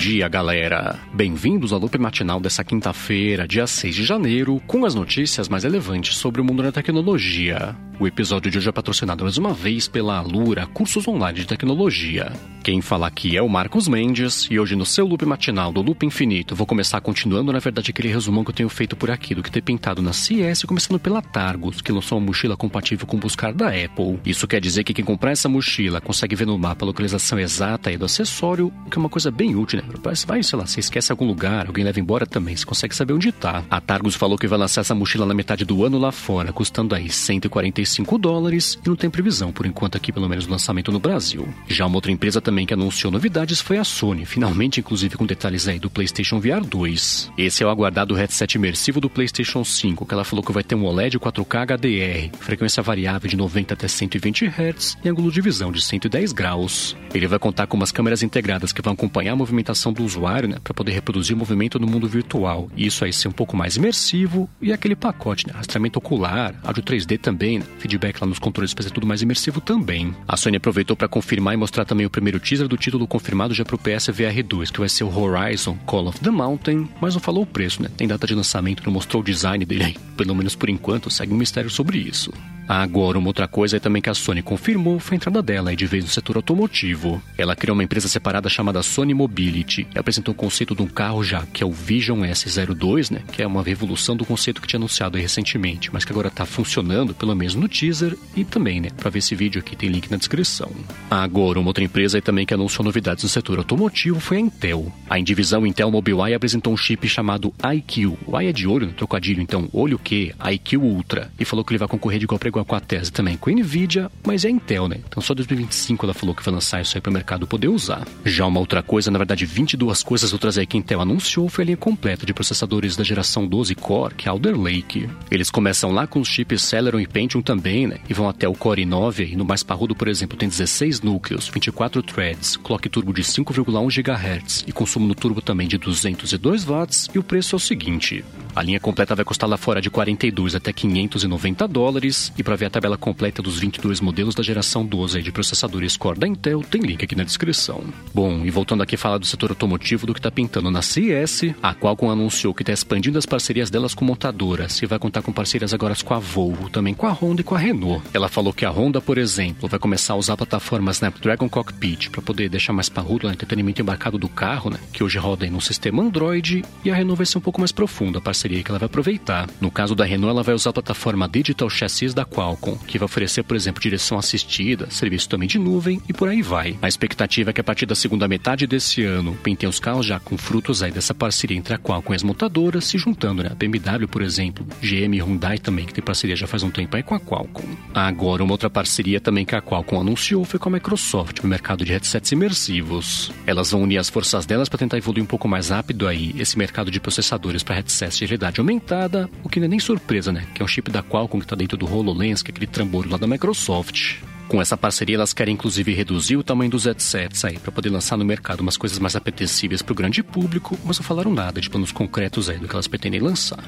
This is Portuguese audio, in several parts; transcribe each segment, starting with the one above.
dia, galera! Bem-vindos ao loop matinal dessa quinta-feira, dia 6 de janeiro, com as notícias mais relevantes sobre o mundo da tecnologia. O episódio de hoje é patrocinado mais uma vez pela Alura, cursos online de tecnologia. Quem fala aqui é o Marcos Mendes, e hoje no seu loop matinal do Loop Infinito, vou começar continuando, na verdade, aquele resumão que eu tenho feito por aqui do que ter pintado na CS, começando pela Targus, que lançou uma mochila compatível com o buscar da Apple. Isso quer dizer que quem comprar essa mochila consegue ver no mapa a localização exata do acessório, o que é uma coisa bem útil, né? Vai, sei lá, você esquece algum lugar, alguém leva embora também, você consegue saber onde tá. A Targus falou que vai lançar essa mochila na metade do ano lá fora, custando aí 145 5 dólares e não tem previsão, por enquanto, aqui pelo menos, lançamento no Brasil. Já uma outra empresa também que anunciou novidades foi a Sony, finalmente, inclusive, com detalhes aí do PlayStation VR 2. Esse é o aguardado headset imersivo do PlayStation 5, que ela falou que vai ter um OLED 4K HDR, frequência variável de 90 até 120 Hz e ângulo de visão de 110 graus. Ele vai contar com umas câmeras integradas que vão acompanhar a movimentação do usuário, né, para poder reproduzir o movimento no mundo virtual. E isso aí ser um pouco mais imersivo e aquele pacote, né, rastreamento ocular, áudio 3D também, né, feedback lá nos controles para ser tudo mais imersivo também. A Sony aproveitou para confirmar e mostrar também o primeiro teaser do título confirmado já para o PSVR 2, que vai ser o Horizon Call of the Mountain, mas não falou o preço, né? Tem data de lançamento, não mostrou o design dele, pelo menos por enquanto, segue um mistério sobre isso. Agora, uma outra coisa também que a Sony confirmou foi a entrada dela de vez no setor automotivo. Ela criou uma empresa separada chamada Sony Mobility e apresentou o conceito de um carro já, que é o Vision S02, né? Que é uma revolução do conceito que tinha anunciado recentemente, mas que agora está funcionando, pelo menos no teaser e também, né? Para ver esse vídeo aqui tem link na descrição. Agora, uma outra empresa também que anunciou novidades no setor automotivo foi a Intel. A indivisão Intel Mobileye apresentou um chip chamado iQ. O I é de olho, no trocadilho, então olho que iQ Ultra, e falou que ele vai concorrer de igual para igual com a tese também com a Nvidia, mas é a Intel, né? Então só 2025 ela falou que vai lançar isso aí para o mercado poder usar. Já uma outra coisa, na verdade 22 coisas outras aí que a Intel anunciou foi a linha completa de processadores da geração 12 Core, que é Alder Lake. Eles começam lá com os chips Celeron e Pentium também, né? E vão até o Core i9 e no mais parrudo, por exemplo, tem 16 núcleos, 24 threads, clock turbo de 5,1 GHz e consumo no turbo também de 202 watts e o preço é o seguinte: a linha completa vai custar lá fora de 42 até 590 dólares e para ver a tabela completa dos 22 modelos da geração 12 de processadores Core da Intel, tem link aqui na descrição. Bom, e voltando aqui a falar do setor automotivo do que está pintando na CES, a Qualcomm anunciou que está expandindo as parcerias delas com montadoras e vai contar com parcerias agora com a Volvo, também com a Honda e com a Renault. Ela falou que a Honda, por exemplo, vai começar a usar a plataforma Snapdragon Cockpit para poder deixar mais parrudo o entretenimento embarcado do carro, né, que hoje roda em um sistema Android, e a Renault vai ser um pouco mais profunda a parceria que ela vai aproveitar. No caso da Renault, ela vai usar a plataforma Digital Chassis da Qualcomm, que vai oferecer, por exemplo, direção assistida, serviço também de nuvem e por aí vai. A expectativa é que a partir da segunda metade desse ano, pintem os carros já com frutos aí dessa parceria entre a Qualcomm e as montadoras, se juntando, né? A BMW, por exemplo, GM e Hyundai também, que tem parceria já faz um tempo aí com a Qualcomm. Agora, uma outra parceria também que a Qualcomm anunciou foi com a Microsoft no mercado de headsets imersivos. Elas vão unir as forças delas para tentar evoluir um pouco mais rápido aí esse mercado de processadores para headsets de realidade aumentada, o que não é nem surpresa, né? Que é um chip da Qualcomm que está dentro do HoloLens, que é aquele trambolho lá da Microsoft. Com essa parceria, elas querem inclusive reduzir o tamanho dos headsets aí, para poder lançar no mercado umas coisas mais apetecíveis para o grande público, mas não falaram nada de planos concretos aí do que elas pretendem lançar.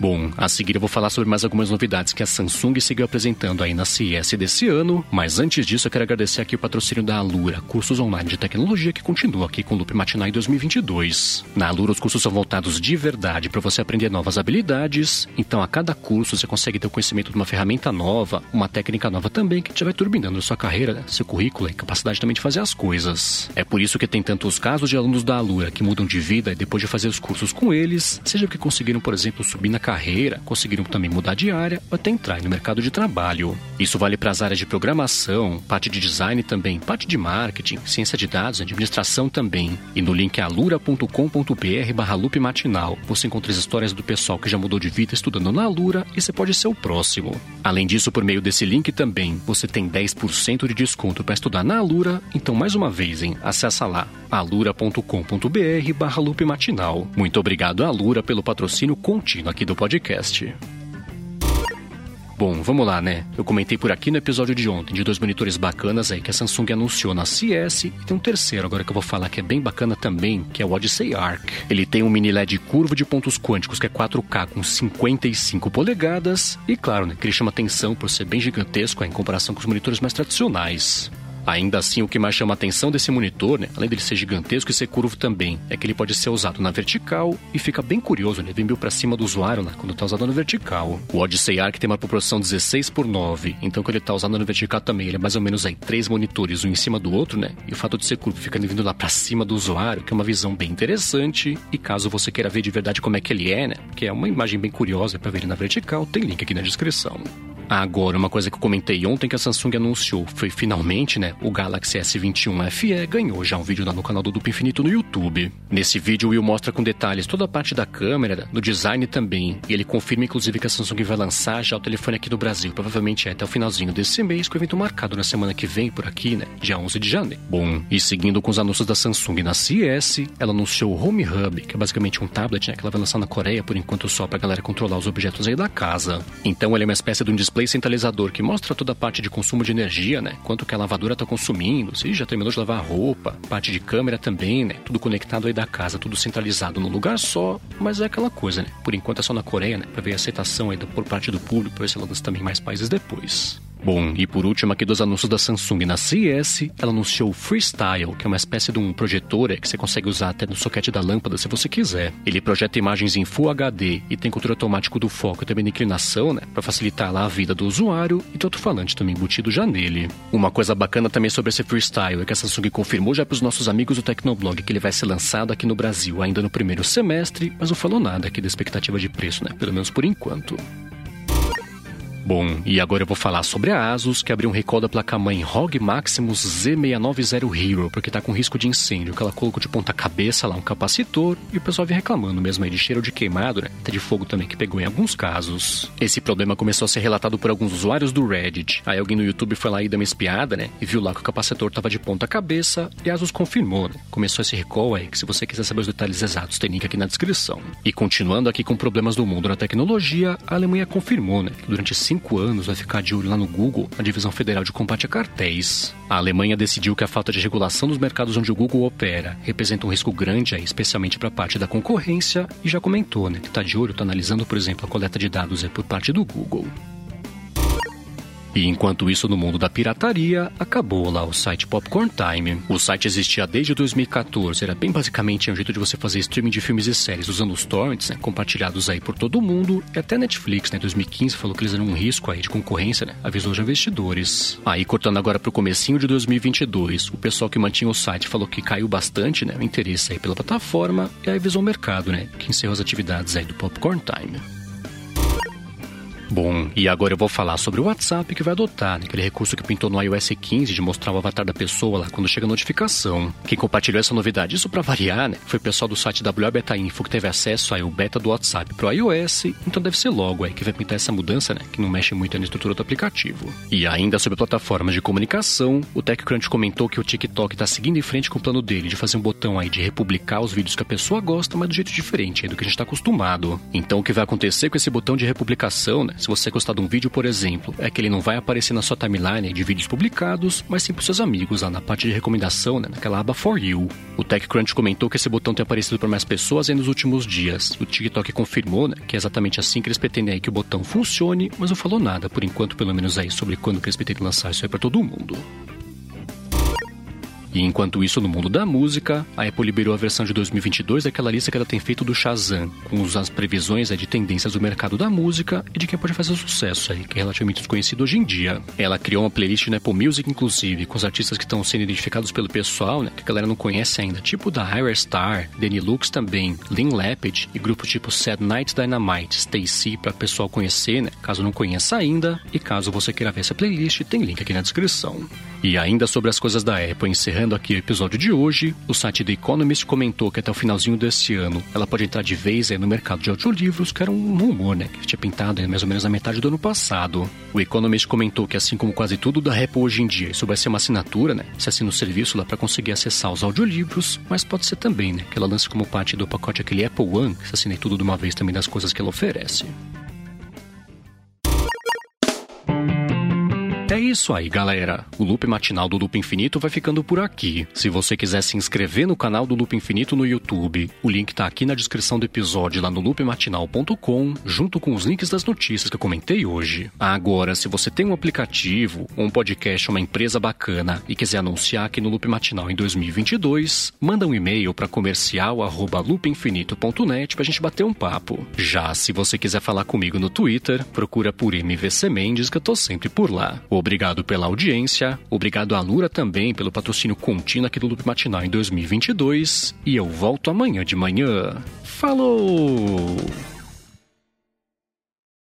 Bom, a seguir eu vou falar sobre mais algumas novidades que a Samsung seguiu apresentando aí na CES desse ano, mas antes disso eu quero agradecer aqui o patrocínio da Alura, cursos online de tecnologia que continua aqui com o Loop Matinal em 2022. Na Alura os cursos são voltados de verdade para você aprender novas habilidades, então a cada curso você consegue ter o conhecimento de uma ferramenta nova, uma técnica nova também que vai turbinando a sua carreira, seu currículo e capacidade também de fazer as coisas. É por isso que tem tantos casos de alunos da Alura que mudam de vida depois de fazer os cursos com eles, seja porque conseguiram, por exemplo, subir na carreira, conseguiram também mudar de área ou até entrar no mercado de trabalho. Isso vale para as áreas de programação, parte de design também, parte de marketing, ciência de dados, administração também. E no link alura.com.br barra loop matinal, você encontra as histórias do pessoal que já mudou de vida estudando na Alura e você pode ser o próximo. Além disso, por meio desse link também, você tem 10% de desconto para estudar na Alura, então mais uma vez, hein, acessa lá alura.com.br barra loop matinal. Muito obrigado Alura pelo patrocínio contínuo aqui do podcast. Bom, vamos lá, né? Eu comentei por aqui no episódio de ontem de dois monitores bacanas aí que a Samsung anunciou na CS e tem um terceiro agora que eu vou falar que é bem bacana também, que é o Odyssey Arc. Ele tem um mini LED curvo de pontos quânticos que é 4K com 55 polegadas e claro, né, que ele chama atenção por ser bem gigantesco em comparação com os monitores mais tradicionais. Ainda assim, o que mais chama a atenção desse monitor, né, além dele ser gigantesco e ser curvo também, é que ele pode ser usado na vertical e fica bem curioso, né? Vem meio pra cima do usuário lá, quando tá usado na vertical. O Odyssey Arc tem uma proporção 16 por 9, então quando ele tá usado na vertical também, ele é mais ou menos aí três monitores, um em cima do outro, né? E o fato de ser curvo fica vindo lá pra cima do usuário, que é uma visão bem interessante. E caso você queira ver de verdade como é que ele é, né? Que é uma imagem bem curiosa para ver ele na vertical, tem link aqui na descrição. Agora, uma coisa que eu comentei ontem que a Samsung anunciou foi finalmente, né, o Galaxy S21 FE ganhou já um vídeo lá no canal do Duplo Infinito no YouTube. Nesse vídeo, o Will mostra com detalhes toda a parte da câmera, do design também, e ele confirma inclusive que a Samsung vai lançar já o telefone aqui no Brasil, provavelmente é até o finalzinho desse mês, com o evento marcado na semana que vem por aqui, né, dia 11 de janeiro. Bom, e seguindo com os anúncios da Samsung na CES, ela anunciou o Home Hub, que é basicamente um tablet, né, que ela vai lançar na Coreia por enquanto só pra galera controlar os objetos aí da casa. Então ele é uma espécie de um display display centralizador que mostra toda a parte de consumo de energia, né? Quanto que a lavadora está consumindo, se já terminou de lavar a roupa, parte de câmera também, né? Tudo conectado aí da casa, tudo centralizado num lugar só, mas é aquela coisa, né? Por enquanto é só na Coreia, né? Pra ver a aceitação aí por parte do público, pra ver se ela lança também mais países depois. Bom, e por último aqui dos anúncios da Samsung na CES, ela anunciou o Freestyle, que é uma espécie de um projetor é, que você consegue usar até no soquete da lâmpada se você quiser. Ele projeta imagens em Full HD e tem controle automático do foco e também de inclinação, né, para facilitar lá a vida do usuário e outro falante também embutido já nele. Uma coisa bacana também sobre esse Freestyle é que a Samsung confirmou já para os nossos amigos do Tecnoblog que ele vai ser lançado aqui no Brasil ainda no primeiro semestre, mas não falou nada aqui da expectativa de preço, né, pelo menos por enquanto. Bom, e agora eu vou falar sobre a Asus, que abriu um recall da placa-mãe ROG Maximus Z690 Hero, porque tá com risco de incêndio, que ela colocou de ponta cabeça lá um capacitor, e o pessoal vem reclamando mesmo aí de cheiro de queimado, né? Até de fogo também, que pegou em alguns casos. Esse problema começou a ser relatado por alguns usuários do Reddit. Aí alguém no YouTube foi lá e deu uma espiada, né? E viu lá que o capacitor tava de ponta cabeça, e a Asus confirmou, né? Começou esse recall aí, que se você quiser saber os detalhes exatos, tem link aqui na descrição. E continuando aqui com problemas do mundo na tecnologia, a Alemanha confirmou, né? Que durante cinco cinco anos vai ficar de olho lá no Google, a Divisão Federal de Combate a Cartéis. A Alemanha decidiu que a falta de regulação dos mercados onde o Google opera representa um risco grande, aí, especialmente para a parte da concorrência, e já comentou né, que está de olho, está analisando, por exemplo, a coleta de dados por parte do Google. E enquanto isso, no mundo da pirataria, acabou lá o site Popcorn Time. O site existia desde 2014, era bem basicamente um jeito de você fazer streaming de filmes e séries usando os torrents, né, compartilhados aí por todo mundo. E até Netflix, né, 2015, falou que eles eram um risco aí de concorrência, né, avisou os investidores. Aí, cortando agora pro comecinho de 2022, o pessoal que mantinha o site falou que caiu bastante, né, o interesse aí pela plataforma e aí avisou o mercado, né, que encerrou as atividades aí do Popcorn Time. Bom, e agora eu vou falar sobre o WhatsApp que vai adotar, né? aquele recurso que pintou no iOS 15 de mostrar o avatar da pessoa lá quando chega a notificação. Quem compartilhou essa novidade, isso para variar, né? Foi o pessoal do site WA Beta Info que teve acesso aí o beta do WhatsApp pro iOS, então deve ser logo aí que vai pintar essa mudança, né? Que não mexe muito na estrutura do aplicativo. E ainda sobre plataformas de comunicação, o TechCrunch comentou que o TikTok tá seguindo em frente com o plano dele de fazer um botão aí de republicar os vídeos que a pessoa gosta, mas do jeito diferente aí do que a gente tá acostumado. Então o que vai acontecer com esse botão de republicação, né? Se você gostar de um vídeo, por exemplo, é que ele não vai aparecer na sua timeline de vídeos publicados, mas sim para seus amigos lá na parte de recomendação, né, naquela aba For You. O TechCrunch comentou que esse botão tem aparecido para mais pessoas nos últimos dias. O TikTok confirmou né, que é exatamente assim que eles pretendem que o botão funcione, mas não falou nada, por enquanto, pelo menos aí, sobre quando que eles pretendem lançar isso aí para todo mundo. E enquanto isso, no mundo da música, a Apple liberou a versão de 2022 daquela lista que ela tem feito do Shazam, com as previsões de tendências do mercado da música e de quem pode fazer sucesso aí, que é relativamente desconhecido hoje em dia. Ela criou uma playlist no Apple Music, inclusive, com os artistas que estão sendo identificados pelo pessoal, né, que a galera não conhece ainda, tipo da Higher Star, Danny Lux também, Lynn Lapid e grupos tipo Sad Night Dynamite, Stacy, para o pessoal conhecer, né, caso não conheça ainda, e caso você queira ver essa playlist, tem link aqui na descrição. E ainda sobre as coisas da Apple, encerrando aqui o episódio de hoje, o site The Economist comentou que até o finalzinho desse ano ela pode entrar de vez no mercado de audiolivros, que era um rumor, né? Que tinha pintado mais ou menos na metade do ano passado. O Economist comentou que, assim como quase tudo da Apple hoje em dia, isso vai ser uma assinatura, né? Você assina o serviço lá para conseguir acessar os audiolivros, mas pode ser também, né? Que ela lance como parte do pacote aquele Apple One, que você assina tudo de uma vez também das coisas que ela oferece. Isso aí, galera. O Loop Matinal do Loop Infinito vai ficando por aqui. Se você quiser se inscrever no canal do Loop Infinito no YouTube, o link tá aqui na descrição do episódio lá no loopmatinal.com, junto com os links das notícias que eu comentei hoje. Agora, se você tem um aplicativo, um podcast, uma empresa bacana e quiser anunciar aqui no Loop Matinal em 2022, manda um e-mail para comercial@loopinfinito.net pra gente bater um papo. Já se você quiser falar comigo no Twitter, procura por MVC Mendes que eu tô sempre por lá. Obrigado pela audiência, obrigado à Lura também pelo patrocínio contínuo aqui do Loop Matinal em 2022 e eu volto amanhã de manhã. Falou!